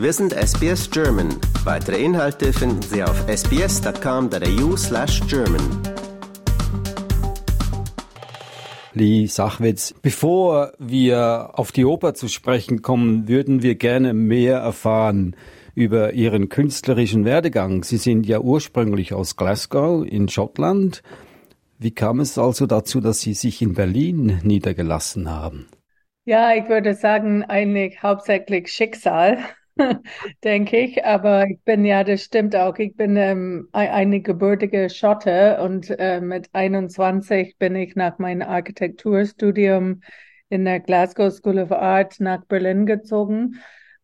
Wir sind SBS German. Weitere Inhalte finden Sie auf sbs.com.au slash German. Lee Sachwitz, bevor wir auf die Oper zu sprechen kommen, würden wir gerne mehr erfahren über Ihren künstlerischen Werdegang. Sie sind ja ursprünglich aus Glasgow in Schottland. Wie kam es also dazu, dass Sie sich in Berlin niedergelassen haben? Ja, ich würde sagen, eigentlich hauptsächlich Schicksal, denke ich. Aber ich bin ja, das stimmt auch. Ich bin ähm, eine gebürtige Schotte und äh, mit 21 bin ich nach meinem Architekturstudium in der Glasgow School of Art nach Berlin gezogen.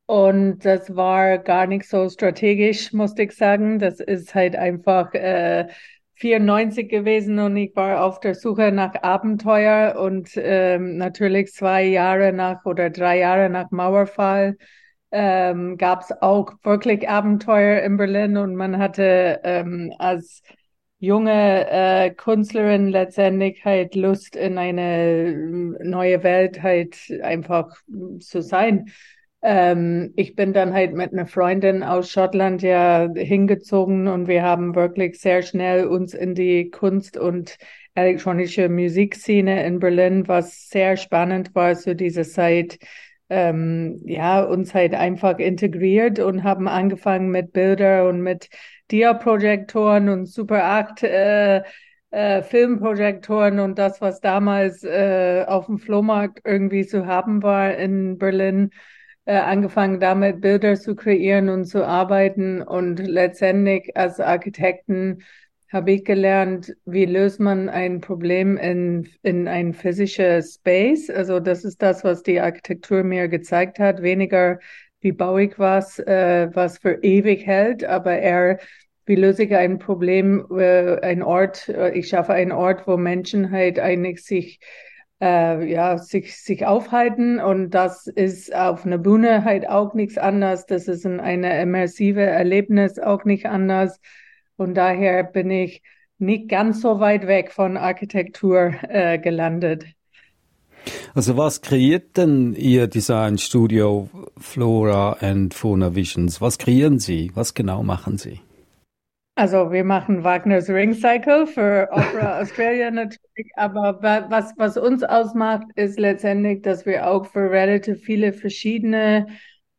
Und das war gar nicht so strategisch, musste ich sagen. Das ist halt einfach äh, 94 gewesen und ich war auf der Suche nach Abenteuer und ähm, natürlich zwei Jahre nach oder drei Jahre nach Mauerfall ähm, gab es auch wirklich Abenteuer in Berlin und man hatte ähm, als junge äh, Künstlerin letztendlich halt Lust in eine neue Welt halt einfach zu sein. Ähm, ich bin dann halt mit einer Freundin aus Schottland ja hingezogen und wir haben wirklich sehr schnell uns in die Kunst- und elektronische Musikszene in Berlin, was sehr spannend war zu dieser Zeit, ähm, ja, uns halt einfach integriert und haben angefangen mit Bilder und mit Dia-Projektoren und Super 8 äh, äh, Filmprojektoren und das, was damals äh, auf dem Flohmarkt irgendwie zu haben war in Berlin äh, angefangen damit, Bilder zu kreieren und zu arbeiten. Und letztendlich als Architekten habe ich gelernt, wie löst man ein Problem in, in ein physischer Space. Also das ist das, was die Architektur mir gezeigt hat. Weniger, wie baue ich was, äh, was für ewig hält, aber eher, wie löse ich ein Problem, äh, ein Ort, äh, ich schaffe einen Ort, wo Menschen halt eigentlich sich äh, ja, sich, sich aufhalten. Und das ist auf einer Bühne halt auch nichts anders. Das ist in einer immersive Erlebnis auch nicht anders. Und daher bin ich nicht ganz so weit weg von Architektur äh, gelandet. Also was kreiert denn Ihr Designstudio Flora and Fauna Visions? Was kreieren Sie? Was genau machen Sie? Also wir machen Wagner's Ring Cycle für Opera Australia natürlich, aber was, was uns ausmacht, ist letztendlich, dass wir auch für relativ viele verschiedene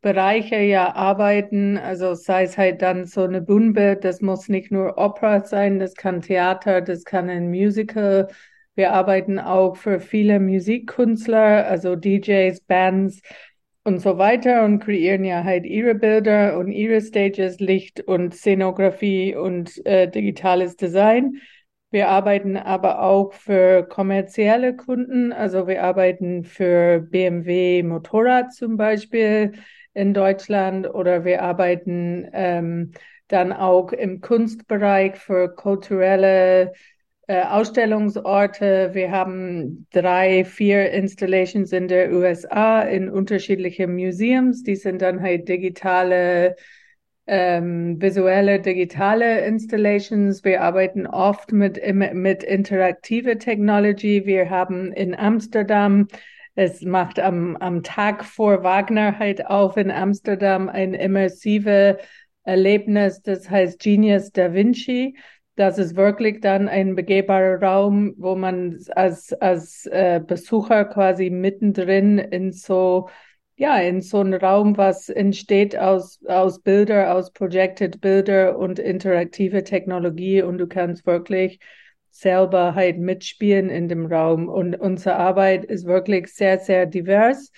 Bereiche ja arbeiten. Also sei es halt dann so eine Bühnenbild, das muss nicht nur Opera sein, das kann Theater, das kann ein Musical. Wir arbeiten auch für viele Musikkünstler, also DJs, Bands, und so weiter und kreieren ja halt ihre Bilder und ihre Stages, Licht und Szenografie und äh, digitales Design. Wir arbeiten aber auch für kommerzielle Kunden. Also wir arbeiten für BMW Motorrad zum Beispiel in Deutschland oder wir arbeiten ähm, dann auch im Kunstbereich für kulturelle äh, Ausstellungsorte. Wir haben drei, vier Installations in der USA in unterschiedlichen Museums. Die sind dann halt digitale, ähm, visuelle, digitale Installations. Wir arbeiten oft mit, mit interaktive Technology. Wir haben in Amsterdam es macht am, am Tag vor Wagner halt auf in Amsterdam ein immersive Erlebnis, das heißt Genius da Vinci. Das ist wirklich dann ein begehbarer Raum, wo man als, als äh, Besucher quasi mittendrin in so, ja, in so einem Raum, was entsteht aus, aus Bilder, aus Projected Bilder und interaktive Technologie. Und du kannst wirklich selber halt mitspielen in dem Raum. Und unsere Arbeit ist wirklich sehr, sehr divers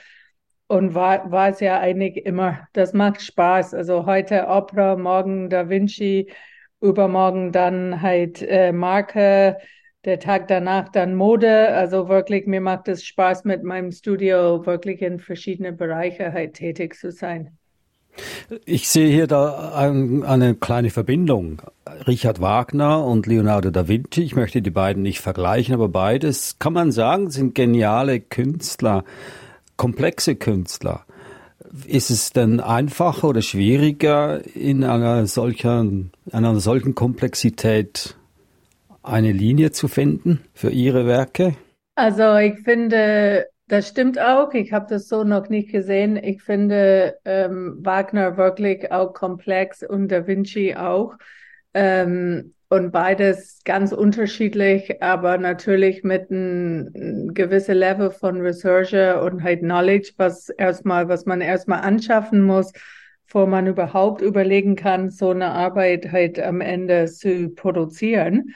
und war, es ja eigentlich immer. Das macht Spaß. Also heute Opera, morgen Da Vinci, übermorgen dann halt äh, Marke, der Tag danach dann Mode. Also wirklich, mir macht es Spaß, mit meinem Studio wirklich in verschiedene Bereiche halt tätig zu sein. Ich sehe hier da ein, eine kleine Verbindung. Richard Wagner und Leonardo da Vinci. Ich möchte die beiden nicht vergleichen, aber beides, kann man sagen, sind geniale Künstler, komplexe Künstler. Ist es denn einfacher oder schwieriger, in einer solchen, einer solchen Komplexität eine Linie zu finden für Ihre Werke? Also ich finde, Das stimmt auch. Ich habe das so noch nicht gesehen. Ich finde ähm, Wagner wirklich auch komplex und Da Vinci auch. Ähm, und beides ganz unterschiedlich, aber natürlich mit einem ein gewissen Level von Research und halt Knowledge, was erstmal, was man erstmal anschaffen muss, bevor man überhaupt überlegen kann, so eine Arbeit halt am Ende zu produzieren.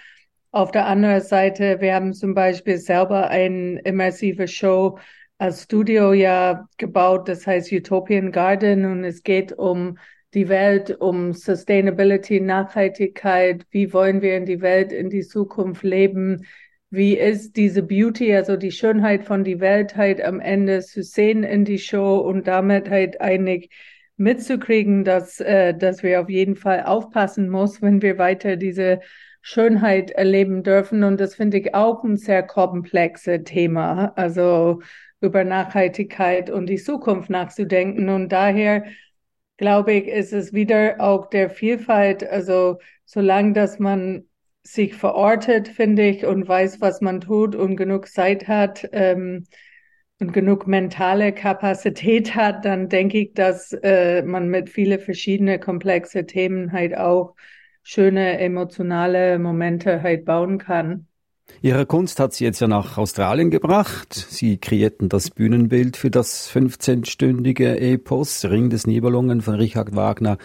Auf der anderen Seite, wir haben zum Beispiel selber eine immersive Show als Studio ja gebaut, das heißt Utopian Garden. Und es geht um die Welt, um Sustainability, Nachhaltigkeit, wie wollen wir in die Welt, in die Zukunft leben, wie ist diese Beauty, also die Schönheit von die Welt halt am Ende zu sehen in die Show und damit halt eigentlich mitzukriegen, dass, äh, dass wir auf jeden Fall aufpassen muss, wenn wir weiter diese Schönheit erleben dürfen. Und das finde ich auch ein sehr komplexes Thema, also über Nachhaltigkeit und die Zukunft nachzudenken. Und daher glaube ich, ist es wieder auch der Vielfalt, also solange dass man sich verortet, finde ich, und weiß, was man tut und genug Zeit hat ähm, und genug mentale Kapazität hat, dann denke ich, dass äh, man mit viele verschiedene komplexe Themen halt auch schöne emotionale Momente halt bauen kann. Ihre Kunst hat Sie jetzt ja nach Australien gebracht. Sie kreierten das Bühnenbild für das 15-stündige Epos Ring des Nibelungen von Richard Wagner.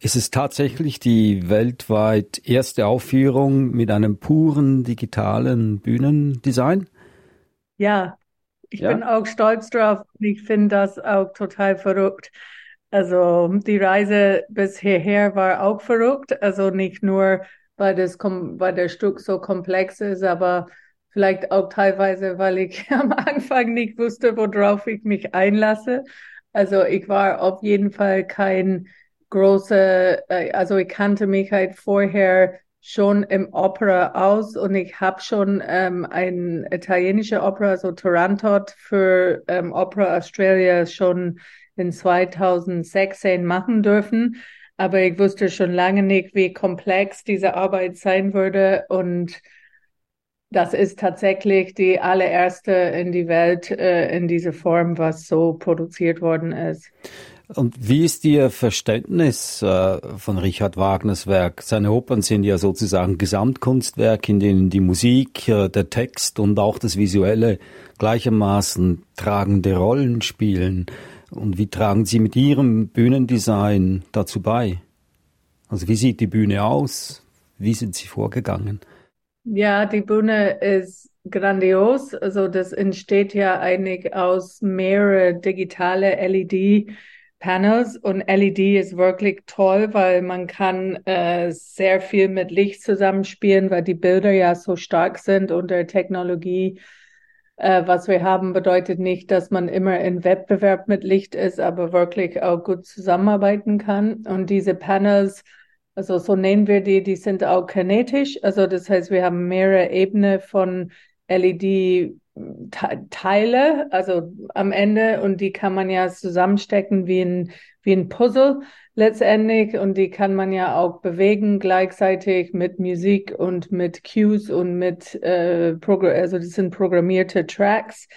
Ist es tatsächlich die weltweit erste Aufführung mit einem puren digitalen Bühnendesign? Ja, ich ja? bin auch stolz drauf. Ich finde das auch total verrückt. Also die Reise bis hierher war auch verrückt. Also nicht nur, weil das weil der Stück so komplex ist, aber vielleicht auch teilweise, weil ich am Anfang nicht wusste, worauf ich mich einlasse. Also ich war auf jeden Fall kein großer, äh, also ich kannte mich halt vorher schon im Opera aus und ich habe schon ähm, ein italienische Opera, so Toronto für ähm, Opera Australia schon in 2016 machen dürfen. Aber ich wusste schon lange nicht, wie komplex diese Arbeit sein würde. Und das ist tatsächlich die allererste in die Welt äh, in dieser Form, was so produziert worden ist. Und wie ist Ihr Verständnis äh, von Richard Wagners Werk? Seine Opern sind ja sozusagen Gesamtkunstwerke, in denen die Musik, äh, der Text und auch das Visuelle gleichermaßen tragende Rollen spielen. Und wie tragen Sie mit Ihrem Bühnendesign dazu bei? Also wie sieht die Bühne aus? Wie sind Sie vorgegangen? Ja, die Bühne ist grandios. Also das entsteht ja eigentlich aus mehrere digitale LED Panels und LED ist wirklich toll, weil man kann äh, sehr viel mit Licht zusammenspielen, weil die Bilder ja so stark sind und der Technologie äh, was wir haben, bedeutet nicht, dass man immer in Wettbewerb mit Licht ist, aber wirklich auch gut zusammenarbeiten kann. Und diese Panels, also so nennen wir die, die sind auch kinetisch. Also das heißt, wir haben mehrere Ebenen von LED Teile, also am Ende, und die kann man ja zusammenstecken wie ein, wie ein Puzzle letztendlich und die kann man ja auch bewegen gleichzeitig mit Musik und mit Cues und mit äh, Progr also das sind programmierte Tracks.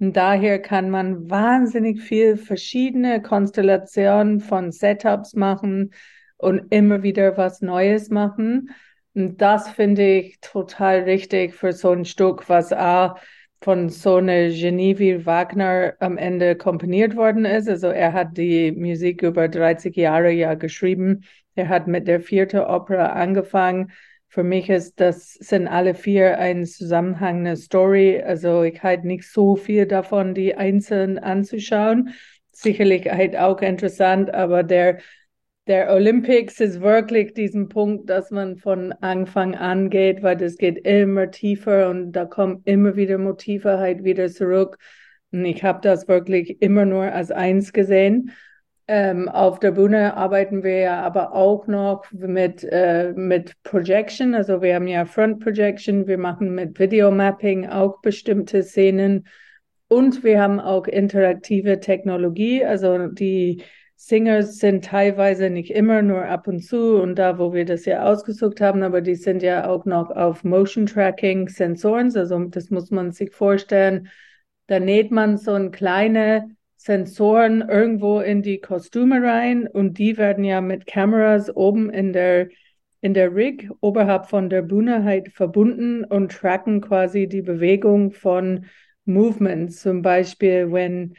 Und daher kann man wahnsinnig viel verschiedene Konstellationen von Setups machen und immer wieder was Neues machen. Und das finde ich total richtig für so ein Stück, was auch von so einer Genie wie Wagner am Ende komponiert worden ist. Also er hat die Musik über 30 Jahre ja geschrieben. Er hat mit der vierten Opera angefangen. Für mich ist das, sind alle vier eine zusammenhängende Story. Also ich halte nicht so viel davon, die einzeln anzuschauen. Sicherlich halt auch interessant, aber der der Olympics ist wirklich diesen Punkt, dass man von Anfang an geht, weil das geht immer tiefer und da kommen immer wieder Motive halt wieder zurück. Und ich habe das wirklich immer nur als eins gesehen. Ähm, auf der Bühne arbeiten wir ja aber auch noch mit, äh, mit Projection. Also wir haben ja Front Projection, wir machen mit Videomapping auch bestimmte Szenen und wir haben auch interaktive Technologie, also die Singers sind teilweise nicht immer nur ab und zu und da, wo wir das ja ausgesucht haben, aber die sind ja auch noch auf Motion Tracking Sensoren. Also das muss man sich vorstellen. Da näht man so ein kleine Sensoren irgendwo in die Kostüme rein und die werden ja mit Kameras oben in der in der Rig oberhalb von der Bühne halt verbunden und tracken quasi die Bewegung von Movements. Zum Beispiel, wenn,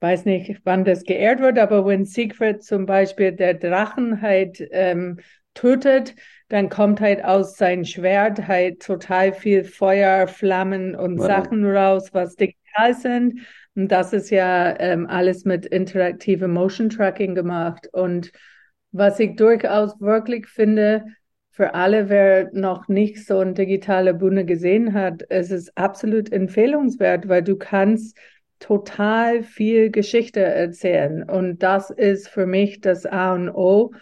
weiß nicht, wann das geehrt wird, aber wenn Siegfried zum Beispiel der Drachen halt ähm, tötet, dann kommt halt aus sein Schwert halt total viel Feuer, Flammen und wow. Sachen raus, was digital sind. Und das ist ja ähm, alles mit interaktive Motion Tracking gemacht. Und was ich durchaus wirklich finde, für alle, wer noch nicht so eine digitale Bühne gesehen hat, es ist absolut empfehlenswert, weil du kannst total viel Geschichte erzählen. Und das ist für mich das A und O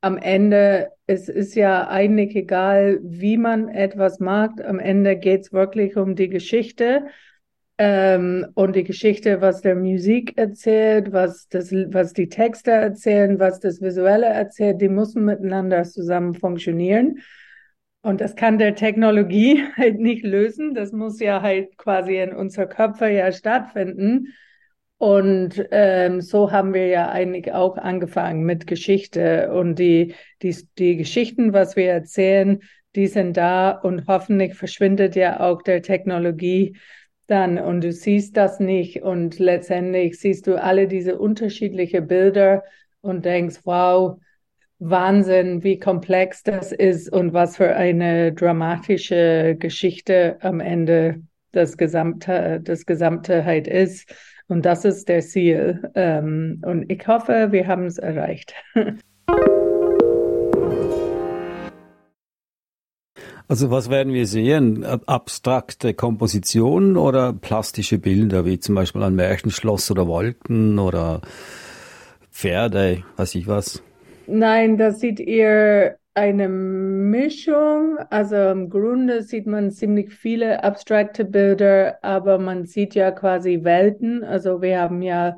am Ende, es ist ja eigentlich egal, wie man etwas macht. Am Ende geht es wirklich um die Geschichte ähm, und die Geschichte, was der Musik erzählt, was, das, was die Texte erzählen, was das Visuelle erzählt. Die müssen miteinander zusammen funktionieren. Und das kann der Technologie halt nicht lösen. Das muss ja halt quasi in unserer Köpfe ja stattfinden. Und ähm, so haben wir ja eigentlich auch angefangen mit Geschichte. Und die, die, die Geschichten, was wir erzählen, die sind da und hoffentlich verschwindet ja auch der Technologie dann und du siehst das nicht und letztendlich siehst du alle diese unterschiedlichen Bilder und denkst, wow, Wahnsinn, wie komplex das ist und was für eine dramatische Geschichte am Ende das gesamte, das gesamte halt ist. Und das ist der Ziel. Ähm, und ich hoffe, wir haben es erreicht. Also was werden wir sehen? Abstrakte Kompositionen oder plastische Bilder, wie zum Beispiel ein Märchenschloss oder Wolken oder Pferde, weiß ich was? Nein, das sieht eher eine Mischung. Also im Grunde sieht man ziemlich viele abstrakte Bilder, aber man sieht ja quasi Welten. Also wir haben ja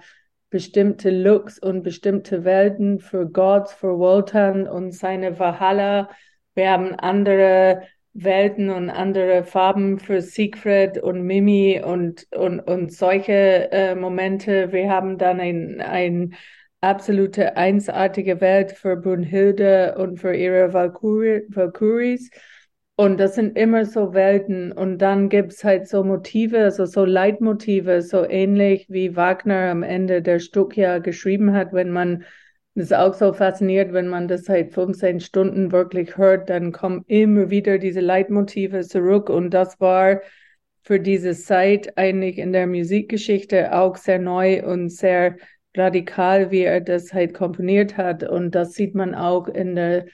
bestimmte Looks und bestimmte Welten für Gott, für Wotan und seine Valhalla. Wir haben andere Welten und andere Farben für Siegfried und Mimi und, und, und solche äh, Momente. Wir haben dann ein, ein absolute einsartige Welt für Brunhilde und für ihre Valkyrie, Valkyries. Und das sind immer so Welten. Und dann gibt's halt so Motive, also so Leitmotive, so ähnlich wie Wagner am Ende der Stück ja geschrieben hat, wenn man das ist auch so faszinierend, wenn man das seit 15 Stunden wirklich hört, dann kommen immer wieder diese Leitmotive zurück. Und das war für diese Zeit eigentlich in der Musikgeschichte auch sehr neu und sehr radikal, wie er das halt komponiert hat. Und das sieht man auch in der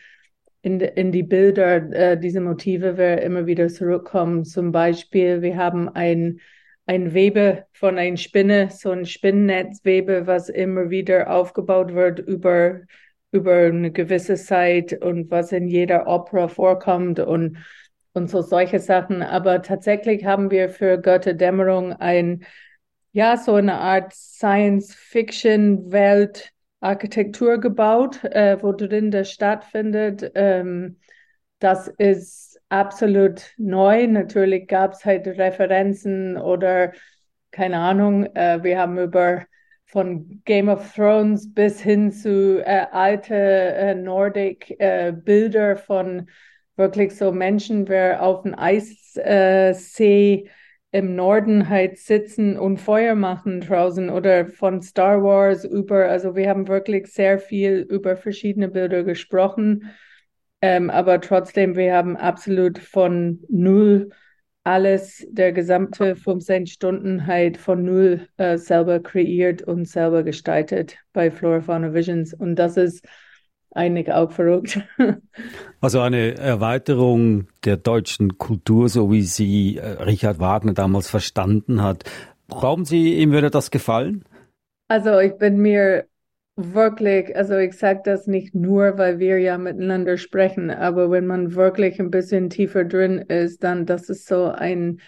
in, in die Bilder, äh, diese Motive, wer immer wieder zurückkommen. Zum Beispiel, wir haben ein, ein Webe von einer Spinne, so ein Spinnennetzwebe, was immer wieder aufgebaut wird über, über eine gewisse Zeit und was in jeder Opera vorkommt und, und so solche Sachen. Aber tatsächlich haben wir für Götterdämmerung ein ja, so eine Art Science-Fiction-Welt Architektur gebaut, äh, wo drin das stattfindet. Ähm, das ist absolut neu. Natürlich gab es halt Referenzen oder keine Ahnung. Äh, wir haben über von Game of Thrones bis hin zu äh, alte äh, Nordic äh, Bilder von wirklich so Menschen, wer auf dem Eissee im Norden halt sitzen und Feuer machen draußen oder von Star Wars über, also wir haben wirklich sehr viel über verschiedene Bilder gesprochen, ähm, aber trotzdem, wir haben absolut von null alles, der gesamte 15 Stunden halt von null äh, selber kreiert und selber gestaltet bei Flora Fauna Visions. Und das ist eigentlich auch verrückt. Also eine Erweiterung der deutschen Kultur, so wie sie äh, Richard Wagner damals verstanden hat. Glauben Sie, ihm würde das gefallen? Also ich bin mir wirklich, also ich sage das nicht nur, weil wir ja miteinander sprechen, aber wenn man wirklich ein bisschen tiefer drin ist, dann das ist so ein,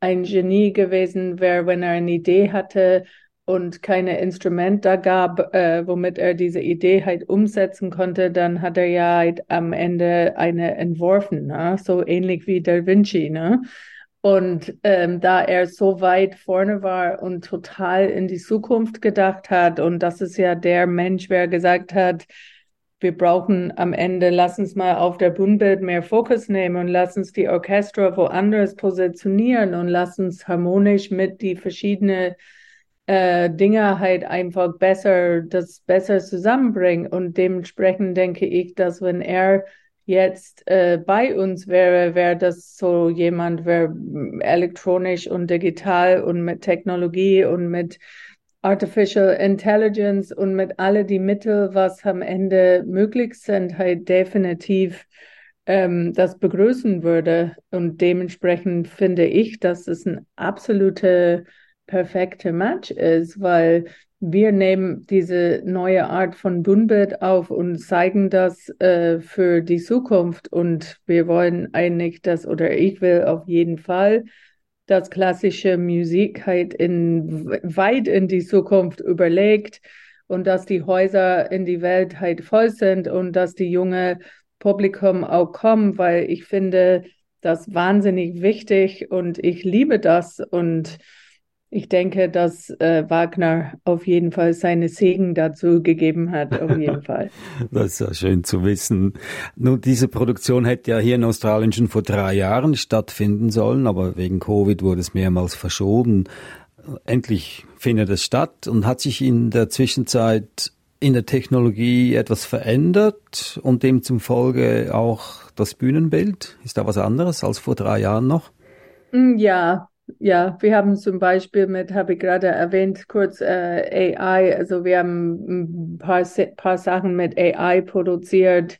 ein Genie gewesen, wer, wenn er eine Idee hatte, und keine Instrument da gab, äh, womit er diese Idee halt umsetzen konnte, dann hat er ja halt am Ende eine entworfen, ne? so ähnlich wie Da Vinci. Ne? Und ähm, da er so weit vorne war und total in die Zukunft gedacht hat, und das ist ja der Mensch, wer gesagt hat, wir brauchen am Ende, lass uns mal auf der Bühnenbild mehr Fokus nehmen und lass uns die Orchester woanders positionieren und lass uns harmonisch mit die verschiedenen äh, Dinge halt einfach besser, das besser zusammenbringen. Und dementsprechend denke ich, dass wenn er jetzt äh, bei uns wäre, wäre das so jemand, wäre elektronisch und digital und mit Technologie und mit Artificial Intelligence und mit alle die Mittel, was am Ende möglich sind, halt definitiv ähm, das begrüßen würde. Und dementsprechend finde ich, dass es ein absolute perfekte Match ist, weil wir nehmen diese neue Art von Bühnenbild auf und zeigen das äh, für die Zukunft. Und wir wollen eigentlich das, oder ich will auf jeden Fall dass klassische Musik halt in, weit in die Zukunft überlegt und dass die Häuser in die Welt halt voll sind und dass die junge Publikum auch kommen, weil ich finde das wahnsinnig wichtig und ich liebe das und ich denke, dass äh, Wagner auf jeden Fall seine Segen dazu gegeben hat, auf jeden Fall. das ist ja schön zu wissen. Nun, diese Produktion hätte ja hier in Australien schon vor drei Jahren stattfinden sollen, aber wegen Covid wurde es mehrmals verschoben. Endlich findet es statt und hat sich in der Zwischenzeit in der Technologie etwas verändert und demzufolge auch das Bühnenbild? Ist da was anderes als vor drei Jahren noch? Ja, ja, wir haben zum Beispiel mit, habe ich gerade erwähnt, kurz äh, AI, also wir haben ein paar, paar Sachen mit AI produziert.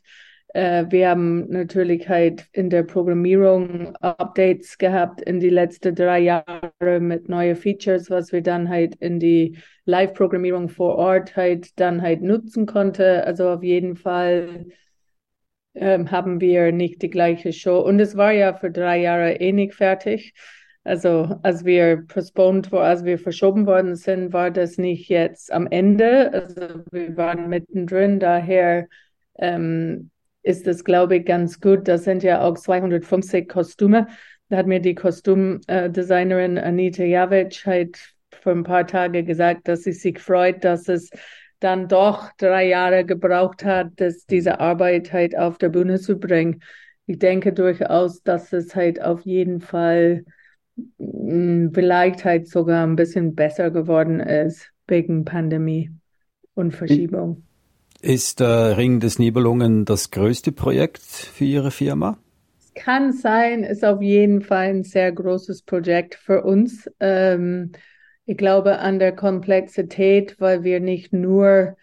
Äh, wir haben natürlich halt in der Programmierung Updates gehabt in die letzten drei Jahre mit neuen Features, was wir dann halt in die Live-Programmierung vor Ort halt dann halt nutzen konnte. Also auf jeden Fall ähm, haben wir nicht die gleiche Show. Und es war ja für drei Jahre eh nicht fertig. Also als wir postponed, als wir verschoben worden sind, war das nicht jetzt am Ende. Also wir waren mittendrin. Daher ähm, ist es, glaube ich, ganz gut. Das sind ja auch 250 Kostüme. Da hat mir die Kostümdesignerin Anita Javic halt vor ein paar Tagen gesagt, dass sie sich freut, dass es dann doch drei Jahre gebraucht hat, dass diese Arbeit halt auf der Bühne zu bringen. Ich denke durchaus, dass es halt auf jeden Fall vielleicht halt sogar ein bisschen besser geworden ist wegen Pandemie und Verschiebung. Ist der Ring des Nibelungen das größte Projekt für Ihre Firma? Es kann sein, ist auf jeden Fall ein sehr großes Projekt für uns. Ähm, ich glaube an der Komplexität, weil wir nicht nur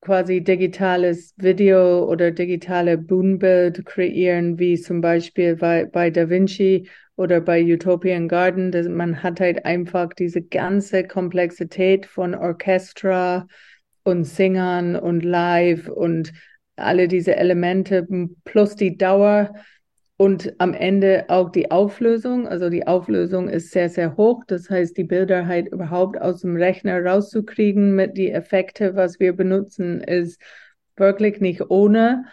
quasi digitales Video oder digitale Bühnenbild kreieren, wie zum Beispiel bei, bei Da Vinci oder bei Utopian Garden. Das, man hat halt einfach diese ganze Komplexität von Orchestra und Singern und Live und alle diese Elemente plus die Dauer und am Ende auch die Auflösung. Also die Auflösung ist sehr, sehr hoch. Das heißt, die Bilder halt überhaupt aus dem Rechner rauszukriegen mit die Effekte, was wir benutzen, ist wirklich nicht ohne.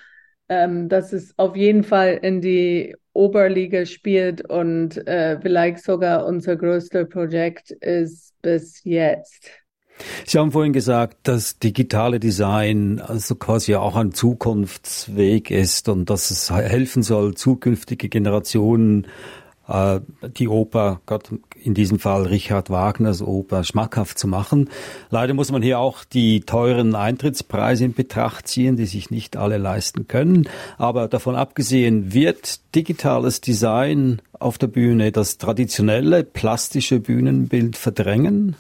Ähm, das ist auf jeden Fall in die Oberliga spielt und äh, vielleicht sogar unser größtes Projekt ist bis jetzt. Sie haben vorhin gesagt, dass digitale Design also quasi auch ein Zukunftsweg ist und dass es helfen soll, zukünftige Generationen äh, die Oper, Gott, in diesem Fall Richard Wagners Oper, schmackhaft zu machen. Leider muss man hier auch die teuren Eintrittspreise in Betracht ziehen, die sich nicht alle leisten können. Aber davon abgesehen, wird digitales Design auf der Bühne das traditionelle plastische Bühnenbild verdrängen?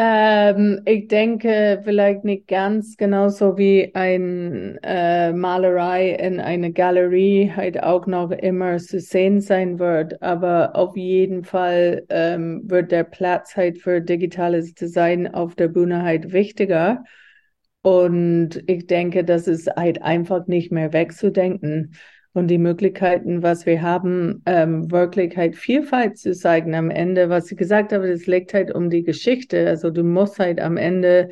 Ähm, ich denke vielleicht nicht ganz genauso wie ein äh, Malerei in einer Galerie halt auch noch immer zu sehen sein wird, aber auf jeden Fall ähm, wird der Platz halt für digitales Design auf der Bühne halt wichtiger. Und ich denke, das ist halt einfach nicht mehr wegzudenken und die Möglichkeiten, was wir haben, ähm, wirklich halt Vielfalt zu zeigen am Ende. Was ich gesagt habe, das liegt halt um die Geschichte. Also du musst halt am Ende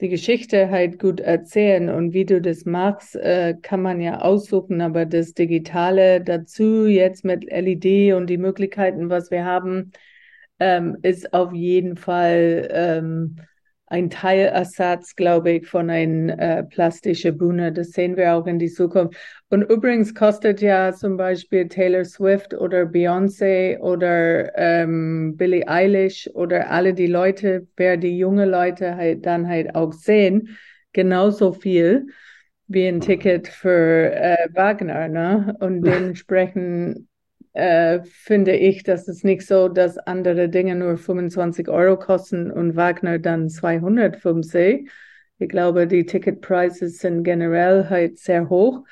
die Geschichte halt gut erzählen und wie du das machst, äh, kann man ja aussuchen, aber das Digitale dazu jetzt mit LED und die Möglichkeiten, was wir haben, ähm, ist auf jeden Fall ähm, ein Teilersatz, glaube ich, von einer äh, plastischen Bühne. Das sehen wir auch in die Zukunft. Und übrigens kostet ja zum Beispiel Taylor Swift oder Beyoncé oder ähm, Billie Eilish oder alle die Leute, wer die junge Leute halt dann halt auch sehen, genauso viel wie ein Ticket für äh, Wagner. Ne? Und dementsprechend äh, finde ich, dass es nicht so, dass andere Dinge nur 25 Euro kosten und Wagner dann 250. Ich glaube, die Ticketpreise sind generell halt sehr hoch.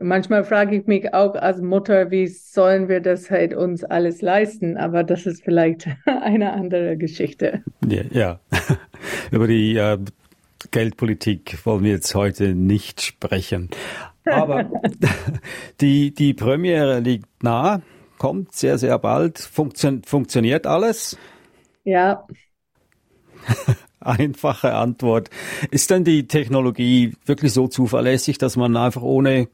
Manchmal frage ich mich auch als Mutter, wie sollen wir das halt uns alles leisten? Aber das ist vielleicht eine andere Geschichte. Ja, ja. über die äh, Geldpolitik wollen wir jetzt heute nicht sprechen. Aber die, die Premiere liegt nah kommt sehr, sehr bald. Funktion funktioniert alles? Ja. Einfache Antwort. Ist denn die Technologie wirklich so zuverlässig, dass man einfach ohne,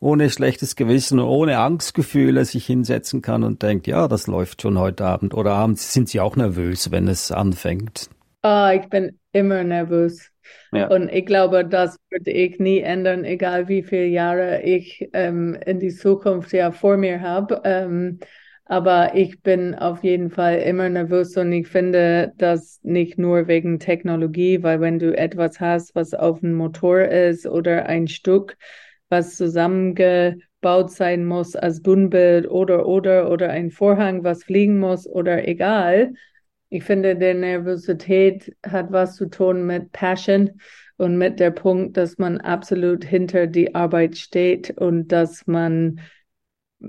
ohne schlechtes Gewissen, ohne Angstgefühle sich hinsetzen kann und denkt, ja, das läuft schon heute Abend? Oder sind Sie auch nervös, wenn es anfängt? Oh, ich bin immer nervös. Ja. Und ich glaube, das würde ich nie ändern, egal wie viele Jahre ich ähm, in die Zukunft ja vor mir habe. Ähm, aber ich bin auf jeden Fall immer nervös und ich finde das nicht nur wegen Technologie, weil wenn du etwas hast, was auf dem Motor ist oder ein Stück, was zusammengebaut sein muss als Bühnenbild oder oder oder ein Vorhang, was fliegen muss oder egal, ich finde, der Nervosität hat was zu tun mit Passion und mit der Punkt, dass man absolut hinter die Arbeit steht und dass man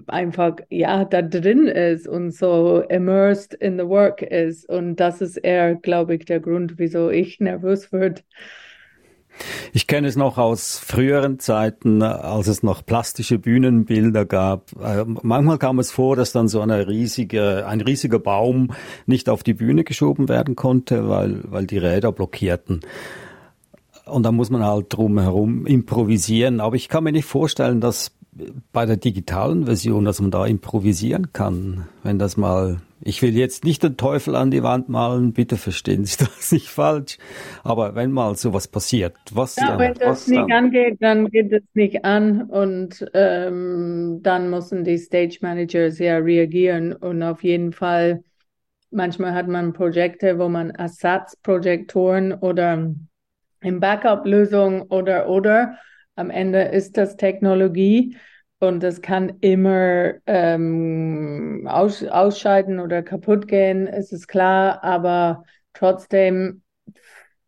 einfach ja da drin ist und so immersed in the work ist. Und das ist eher glaube ich der Grund wieso ich nervös wird ich kenne es noch aus früheren Zeiten, als es noch plastische Bühnenbilder gab. Äh, manchmal kam es vor, dass dann so eine riesige, ein riesiger Baum nicht auf die Bühne geschoben werden konnte, weil, weil die Räder blockierten. Und da muss man halt drumherum improvisieren. Aber ich kann mir nicht vorstellen, dass bei der digitalen Version, dass man da improvisieren kann, wenn das mal ich will jetzt nicht den Teufel an die Wand malen, bitte verstehen Sie das nicht falsch. Aber wenn mal sowas passiert, was ja, dann? Wenn das was nicht dann? angeht, dann geht es nicht an und ähm, dann müssen die Stage Managers ja reagieren und auf jeden Fall. Manchmal hat man Projekte, wo man Ersatzprojektoren oder in Backup-Lösung oder oder am Ende ist das Technologie und das kann immer ähm, aus, ausscheiden oder kaputt gehen, ist es klar. Aber trotzdem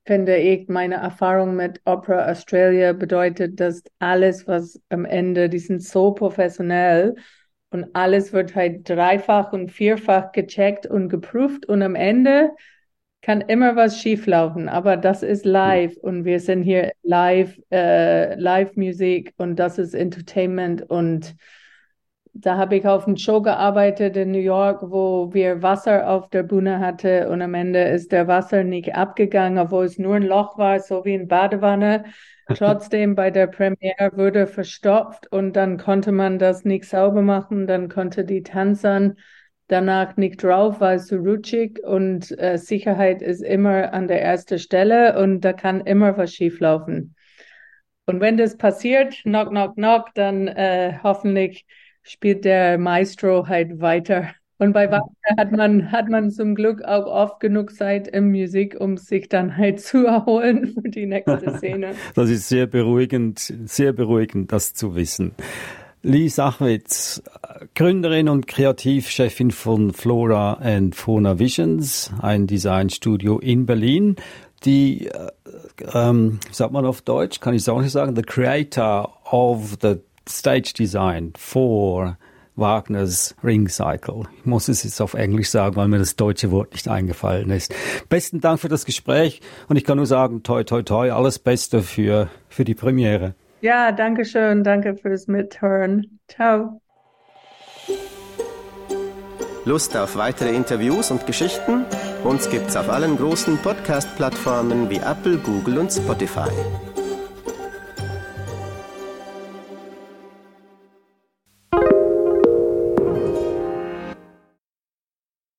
finde ich, meine Erfahrung mit Opera Australia bedeutet, dass alles, was am Ende, die sind so professionell und alles wird halt dreifach und vierfach gecheckt und geprüft und am Ende kann immer was schieflaufen, aber das ist live und wir sind hier live, äh, Live-Musik und das ist Entertainment und da habe ich auf einer Show gearbeitet in New York, wo wir Wasser auf der Bühne hatte und am Ende ist der Wasser nicht abgegangen, obwohl es nur ein Loch war, so wie ein Badewanne. Trotzdem bei der Premiere wurde verstopft und dann konnte man das nicht sauber machen, dann konnte die Tanzern danach nicht drauf, weil es zu rutschig und äh, Sicherheit ist immer an der ersten Stelle und da kann immer was schieflaufen. Und wenn das passiert, knock, knock, knock, dann äh, hoffentlich spielt der Maestro halt weiter. Und bei Wagner hat man, hat man zum Glück auch oft genug Zeit im Musik, um sich dann halt zu erholen für die nächste Szene. Das ist sehr beruhigend, sehr beruhigend, das zu wissen. Lee Sachwitz, Gründerin und Kreativchefin von Flora and Fauna Visions, ein Designstudio in Berlin. Die, äh, ähm, sagt man auf Deutsch, kann ich es auch nicht sagen, the creator of the stage design for Wagners Ring Cycle. Ich muss es jetzt auf Englisch sagen, weil mir das deutsche Wort nicht eingefallen ist. Besten Dank für das Gespräch und ich kann nur sagen, toi, toi, toi, alles Beste für, für die Premiere. Ja, danke schön. Danke fürs Mithören. Ciao. Lust auf weitere Interviews und Geschichten? Uns gibt's auf allen großen Podcast-Plattformen wie Apple, Google und Spotify.